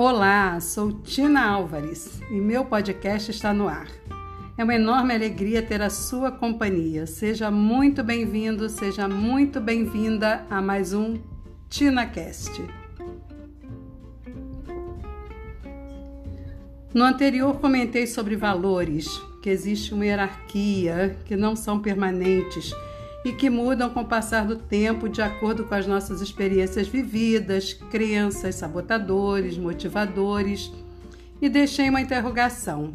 Olá, sou Tina Álvares e meu podcast está no ar. É uma enorme alegria ter a sua companhia. Seja muito bem-vindo, seja muito bem-vinda a mais um TinaCast. No anterior comentei sobre valores, que existe uma hierarquia, que não são permanentes e que mudam com o passar do tempo de acordo com as nossas experiências vividas, crenças, sabotadores, motivadores. E deixei uma interrogação.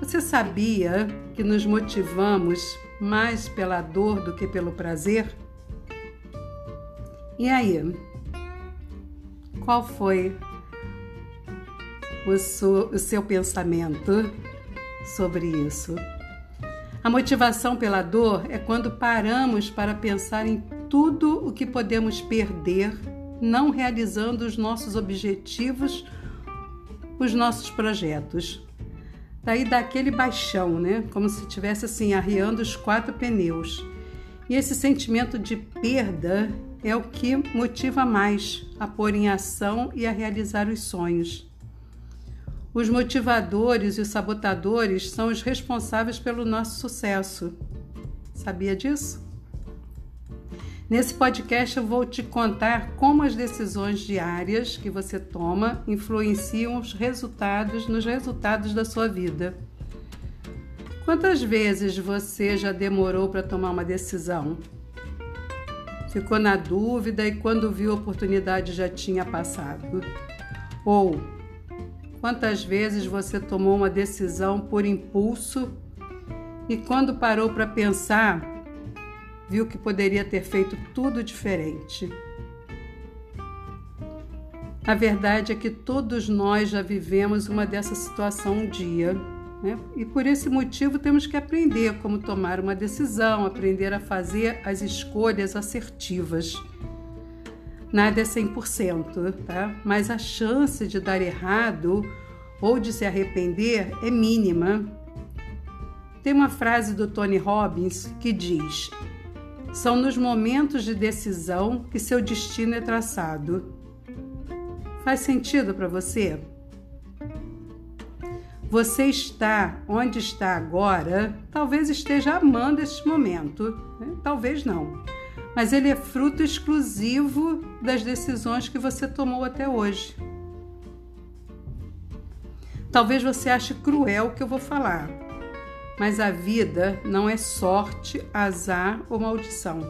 Você sabia que nos motivamos mais pela dor do que pelo prazer? E aí? Qual foi o seu, o seu pensamento sobre isso? A motivação pela dor é quando paramos para pensar em tudo o que podemos perder não realizando os nossos objetivos, os nossos projetos. Daí daquele baixão, né? Como se estivesse assim arriando os quatro pneus. E esse sentimento de perda é o que motiva mais a pôr em ação e a realizar os sonhos. Os motivadores e os sabotadores são os responsáveis pelo nosso sucesso. Sabia disso? Nesse podcast eu vou te contar como as decisões diárias que você toma influenciam os resultados nos resultados da sua vida. Quantas vezes você já demorou para tomar uma decisão? Ficou na dúvida e quando viu a oportunidade já tinha passado? Ou Quantas vezes você tomou uma decisão por impulso e, quando parou para pensar, viu que poderia ter feito tudo diferente? A verdade é que todos nós já vivemos uma dessa situação um dia. Né? E por esse motivo temos que aprender como tomar uma decisão, aprender a fazer as escolhas assertivas. Nada é 100%, tá? Mas a chance de dar errado ou de se arrepender é mínima. Tem uma frase do Tony Robbins que diz: São nos momentos de decisão que seu destino é traçado. Faz sentido para você? Você está onde está agora, talvez esteja amando este momento, né? talvez não mas ele é fruto exclusivo das decisões que você tomou até hoje. Talvez você ache cruel o que eu vou falar, mas a vida não é sorte, azar ou maldição.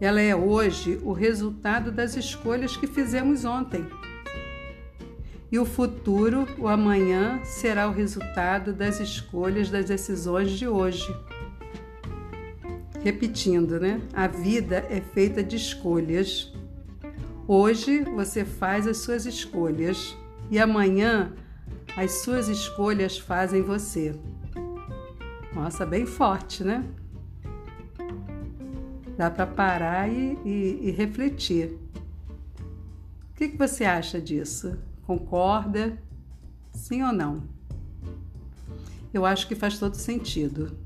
Ela é hoje o resultado das escolhas que fizemos ontem. E o futuro, o amanhã, será o resultado das escolhas, das decisões de hoje. Repetindo, né? A vida é feita de escolhas. Hoje você faz as suas escolhas e amanhã as suas escolhas fazem você. Nossa, bem forte, né? Dá para parar e, e, e, refletir. O que, que você acha disso? Concorda? Sim ou não? Eu acho que faz todo sentido.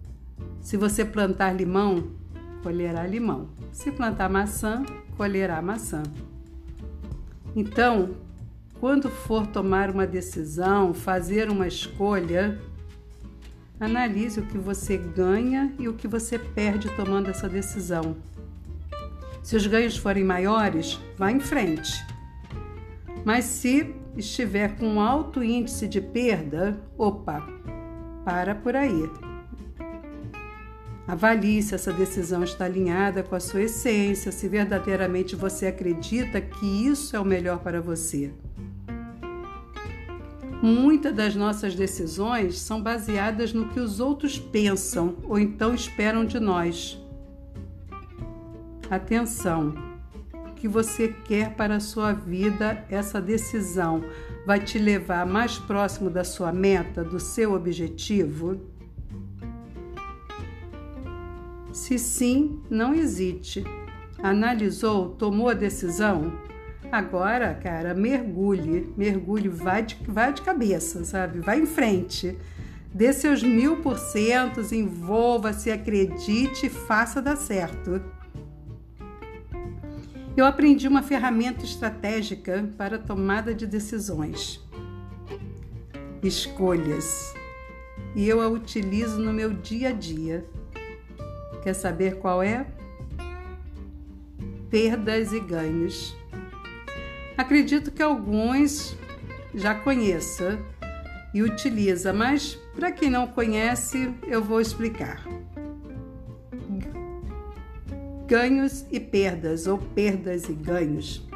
Se você plantar limão, colherá limão. Se plantar maçã, colherá maçã. Então, quando for tomar uma decisão, fazer uma escolha, analise o que você ganha e o que você perde tomando essa decisão. Se os ganhos forem maiores, vá em frente. Mas se estiver com alto índice de perda, opa, para por aí. Avalie se essa decisão está alinhada com a sua essência, se verdadeiramente você acredita que isso é o melhor para você. Muitas das nossas decisões são baseadas no que os outros pensam ou então esperam de nós. Atenção! O que você quer para a sua vida, essa decisão vai te levar mais próximo da sua meta, do seu objetivo? Se sim, não hesite. Analisou, tomou a decisão? Agora, cara, mergulhe, mergulhe, vai de, vai de cabeça, sabe? Vai em frente. Dê seus mil por centos, envolva-se, acredite faça dar certo. Eu aprendi uma ferramenta estratégica para tomada de decisões. Escolhas. E eu a utilizo no meu dia a dia. Quer saber qual é? Perdas e ganhos. Acredito que alguns já conheça e utiliza, mas para quem não conhece, eu vou explicar. Ganhos e perdas, ou perdas e ganhos.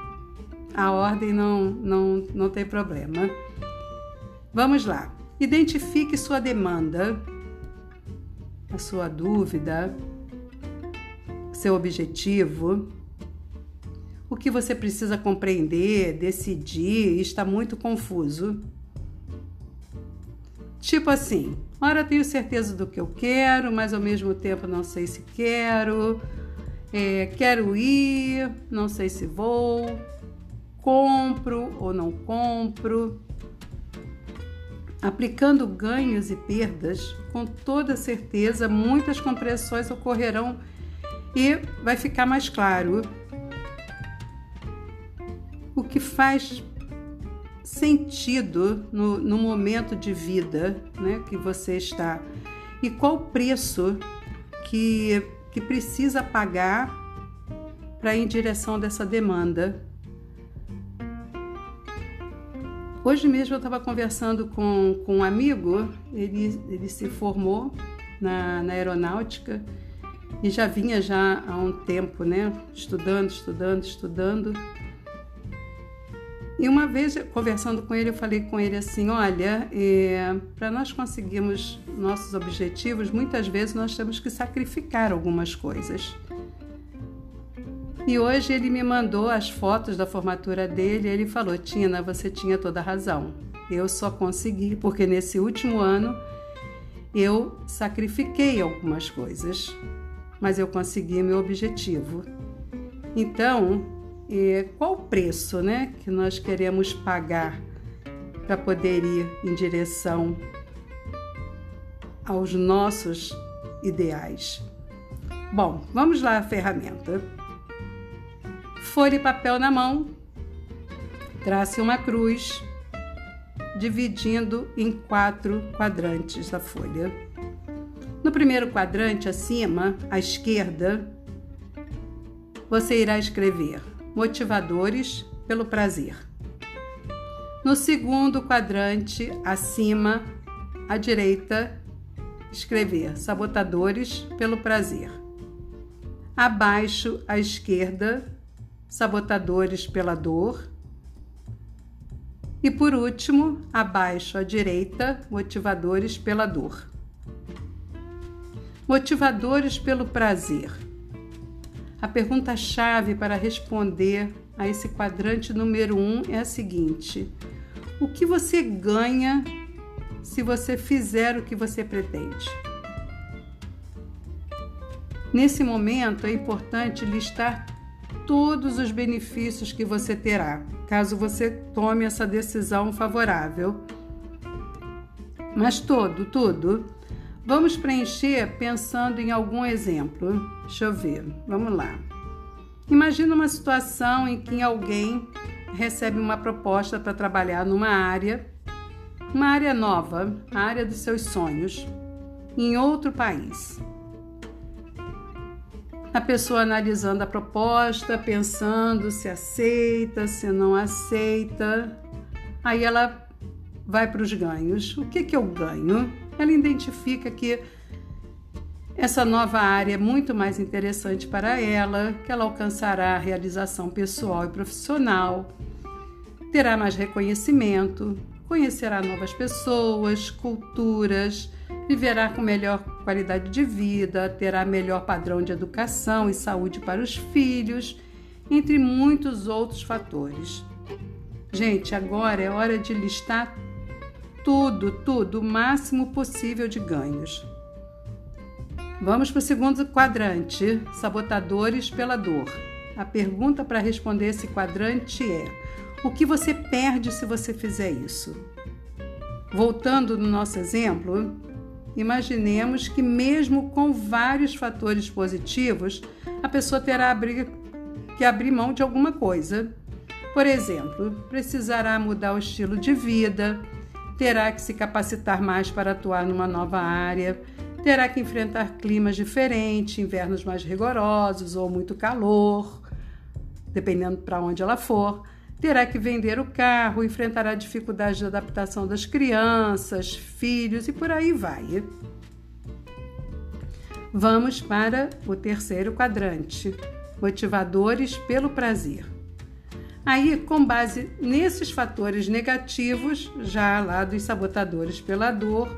A ordem não, não, não tem problema. Vamos lá. Identifique sua demanda, a sua dúvida, seu objetivo, o que você precisa compreender, decidir, está muito confuso. Tipo assim, ora tenho certeza do que eu quero, mas ao mesmo tempo não sei se quero, é, quero ir, não sei se vou, compro ou não compro. Aplicando ganhos e perdas, com toda certeza muitas compressões ocorrerão e vai ficar mais claro o que faz sentido no, no momento de vida né, que você está e qual o preço que, que precisa pagar para ir em direção dessa demanda. Hoje mesmo eu estava conversando com, com um amigo, ele, ele se formou na, na aeronáutica e já vinha já há um tempo, né, estudando, estudando, estudando e uma vez, conversando com ele, eu falei com ele assim: olha, é, para nós conseguirmos nossos objetivos, muitas vezes nós temos que sacrificar algumas coisas. E hoje ele me mandou as fotos da formatura dele e ele falou: Tina, você tinha toda a razão. Eu só consegui porque nesse último ano eu sacrifiquei algumas coisas, mas eu consegui meu objetivo. Então, qual o preço né, que nós queremos pagar para poder ir em direção aos nossos ideais. Bom, vamos lá a ferramenta. Folha e papel na mão, trace uma cruz, dividindo em quatro quadrantes da folha. No primeiro quadrante, acima, à esquerda, você irá escrever motivadores pelo prazer. No segundo quadrante, acima, à direita, escrever sabotadores pelo prazer. Abaixo, à esquerda, sabotadores pela dor. E por último, abaixo à direita, motivadores pela dor. Motivadores pelo prazer. A pergunta-chave para responder a esse quadrante número um é a seguinte: o que você ganha se você fizer o que você pretende? Nesse momento é importante listar todos os benefícios que você terá, caso você tome essa decisão favorável. Mas todo, tudo Vamos preencher pensando em algum exemplo. Deixa eu ver. Vamos lá. Imagina uma situação em que alguém recebe uma proposta para trabalhar numa área, uma área nova, a área dos seus sonhos, em outro país. A pessoa analisando a proposta, pensando se aceita, se não aceita. Aí ela vai para os ganhos. O que, que eu ganho? Ela identifica que essa nova área é muito mais interessante para ela, que ela alcançará a realização pessoal e profissional, terá mais reconhecimento, conhecerá novas pessoas, culturas, viverá com melhor qualidade de vida, terá melhor padrão de educação e saúde para os filhos, entre muitos outros fatores. Gente, agora é hora de listar tudo, tudo, o máximo possível de ganhos. Vamos para o segundo quadrante: sabotadores pela dor. A pergunta para responder esse quadrante é: o que você perde se você fizer isso? Voltando no nosso exemplo, imaginemos que, mesmo com vários fatores positivos, a pessoa terá que abrir mão de alguma coisa. Por exemplo, precisará mudar o estilo de vida, terá que se capacitar mais para atuar numa nova área, terá que enfrentar climas diferentes, invernos mais rigorosos ou muito calor, dependendo para onde ela for. Terá que vender o carro, enfrentará dificuldades de adaptação das crianças, filhos e por aí vai. Vamos para o terceiro quadrante: motivadores pelo prazer. Aí, com base nesses fatores negativos, já lá dos sabotadores pela dor,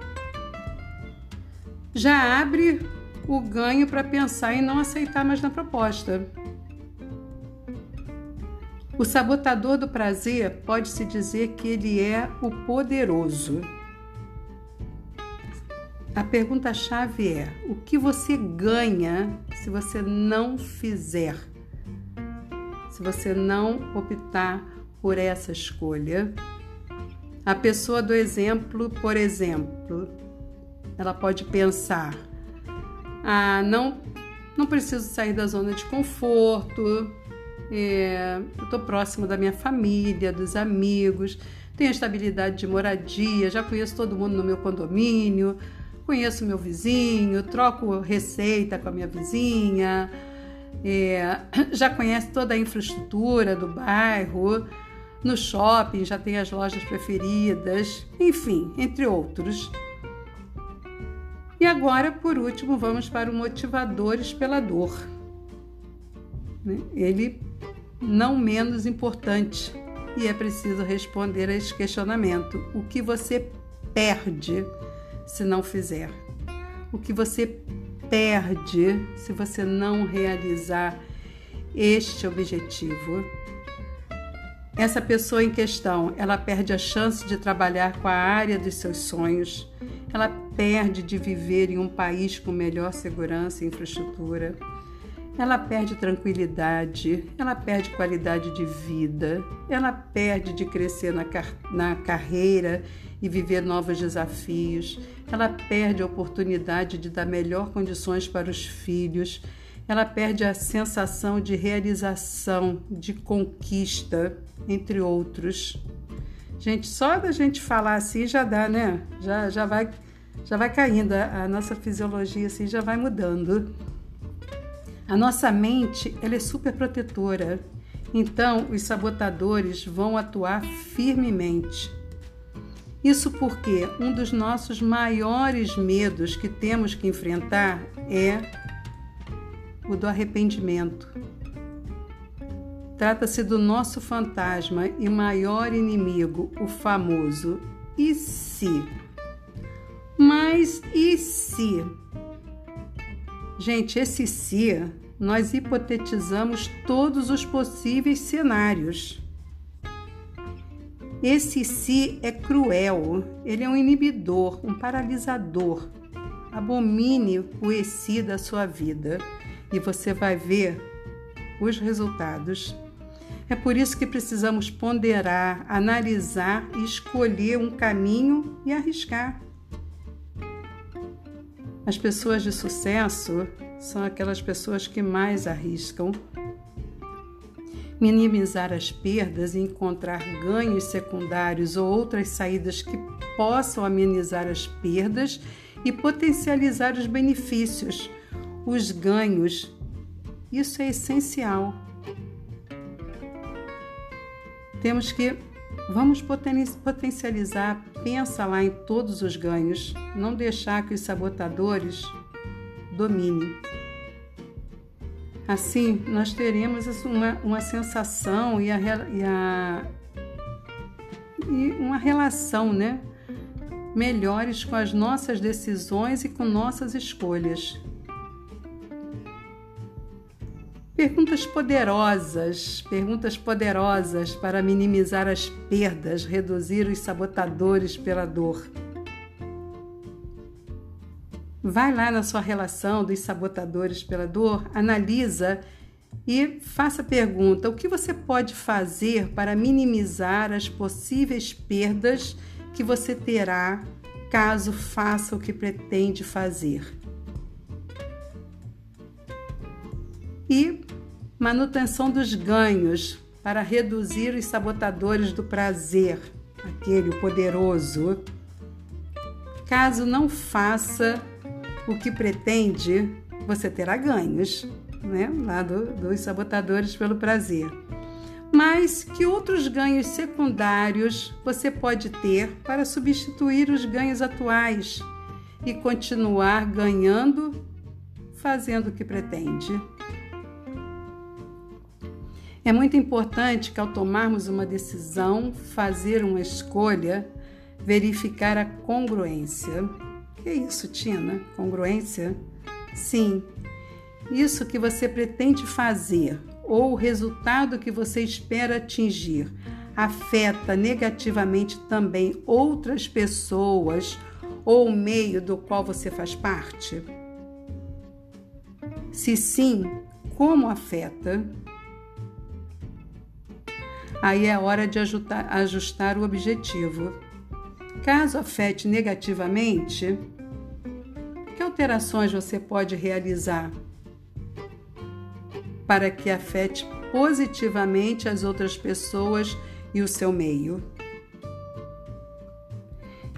já abre o ganho para pensar em não aceitar mais na proposta. O sabotador do prazer pode-se dizer que ele é o poderoso. A pergunta-chave é: o que você ganha se você não fizer? Se você não optar por essa escolha. A pessoa do exemplo, por exemplo, ela pode pensar: ah, não, não preciso sair da zona de conforto, é, eu estou próximo da minha família, dos amigos, tenho estabilidade de moradia, já conheço todo mundo no meu condomínio, conheço meu vizinho, troco receita com a minha vizinha é, já conhece toda a infraestrutura do bairro, no shopping já tem as lojas preferidas, enfim, entre outros. E agora, por último, vamos para o motivadores pela dor. Né? Ele não menos importante e é preciso responder a esse questionamento: o que você perde se não fizer? O que você perde se você não realizar este objetivo. Essa pessoa em questão, ela perde a chance de trabalhar com a área dos seus sonhos, ela perde de viver em um país com melhor segurança e infraestrutura, ela perde tranquilidade, ela perde qualidade de vida, ela perde de crescer na, car na carreira e viver novos desafios, ela perde a oportunidade de dar melhor condições para os filhos, ela perde a sensação de realização, de conquista, entre outros. Gente, só da gente falar assim já dá, né? Já, já vai já vai caindo a, a nossa fisiologia assim já vai mudando. A nossa mente, ela é super protetora. Então, os sabotadores vão atuar firmemente. Isso porque um dos nossos maiores medos que temos que enfrentar é o do arrependimento. Trata-se do nosso fantasma e maior inimigo, o famoso e se. Mas e se? Gente, esse se, nós hipotetizamos todos os possíveis cenários. Esse si é cruel, ele é um inibidor, um paralisador. Abomine o esse da sua vida e você vai ver os resultados. É por isso que precisamos ponderar, analisar e escolher um caminho e arriscar. As pessoas de sucesso são aquelas pessoas que mais arriscam minimizar as perdas e encontrar ganhos secundários ou outras saídas que possam amenizar as perdas e potencializar os benefícios, os ganhos. Isso é essencial. Temos que vamos potencializar, pensa lá em todos os ganhos, não deixar que os sabotadores dominem. Assim, nós teremos uma, uma sensação e, a, e, a, e uma relação né, melhores com as nossas decisões e com nossas escolhas. Perguntas poderosas, perguntas poderosas para minimizar as perdas, reduzir os sabotadores pela dor. Vai lá na sua relação dos sabotadores pela dor, analisa e faça a pergunta: o que você pode fazer para minimizar as possíveis perdas que você terá caso faça o que pretende fazer? E Manutenção dos ganhos para reduzir os sabotadores do prazer, aquele poderoso. Caso não faça o que pretende, você terá ganhos, né? Lá do, dos sabotadores pelo prazer. Mas que outros ganhos secundários você pode ter para substituir os ganhos atuais e continuar ganhando fazendo o que pretende? É muito importante que, ao tomarmos uma decisão, fazer uma escolha, verificar a congruência. Que isso, Tina? Congruência? Sim, isso que você pretende fazer ou o resultado que você espera atingir afeta negativamente também outras pessoas ou o meio do qual você faz parte? Se sim, como afeta? Aí é hora de ajustar, ajustar o objetivo. Caso afete negativamente, que alterações você pode realizar para que afete positivamente as outras pessoas e o seu meio?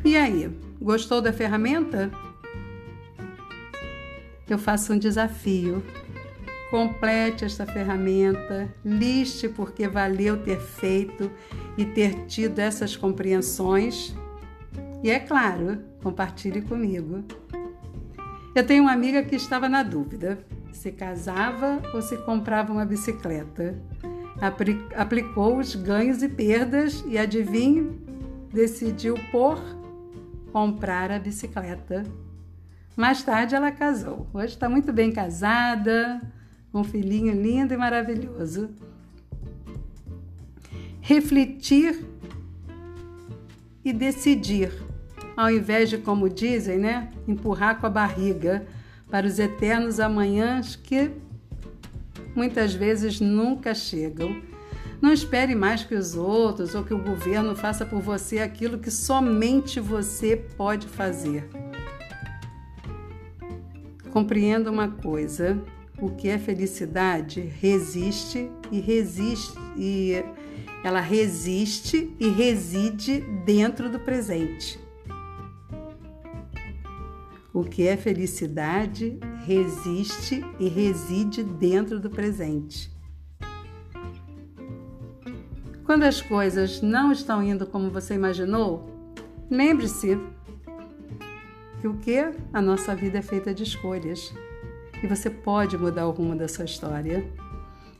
E aí, gostou da ferramenta? Eu faço um desafio Complete esta ferramenta, liste porque valeu ter feito e ter tido essas compreensões. E é claro, compartilhe comigo. Eu tenho uma amiga que estava na dúvida se casava ou se comprava uma bicicleta. Aplicou os ganhos e perdas e adivinhe, decidiu por comprar a bicicleta. Mais tarde ela casou. Hoje está muito bem casada, um filhinho lindo e maravilhoso. Refletir e decidir, ao invés de, como dizem, né, empurrar com a barriga para os eternos amanhãs que muitas vezes nunca chegam. Não espere mais que os outros ou que o governo faça por você aquilo que somente você pode fazer. Compreenda uma coisa: o que é felicidade resiste e resiste e ela resiste e reside dentro do presente. O que é felicidade resiste e reside dentro do presente. Quando as coisas não estão indo como você imaginou, lembre-se que o que a nossa vida é feita de escolhas e você pode mudar o rumo da sua história.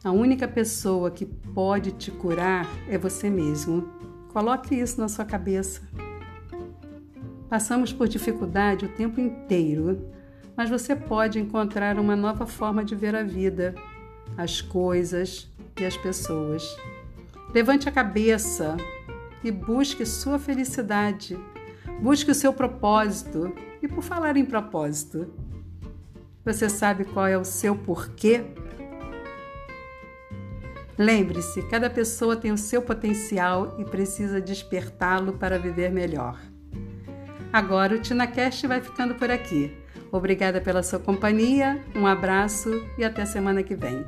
A única pessoa que pode te curar é você mesmo. Coloque isso na sua cabeça. Passamos por dificuldade o tempo inteiro, mas você pode encontrar uma nova forma de ver a vida, as coisas e as pessoas. Levante a cabeça e busque sua felicidade. Busque o seu propósito. E por falar em propósito, você sabe qual é o seu porquê? Lembre-se, cada pessoa tem o seu potencial e precisa despertá-lo para viver melhor. Agora o TinaCast vai ficando por aqui. Obrigada pela sua companhia, um abraço e até semana que vem.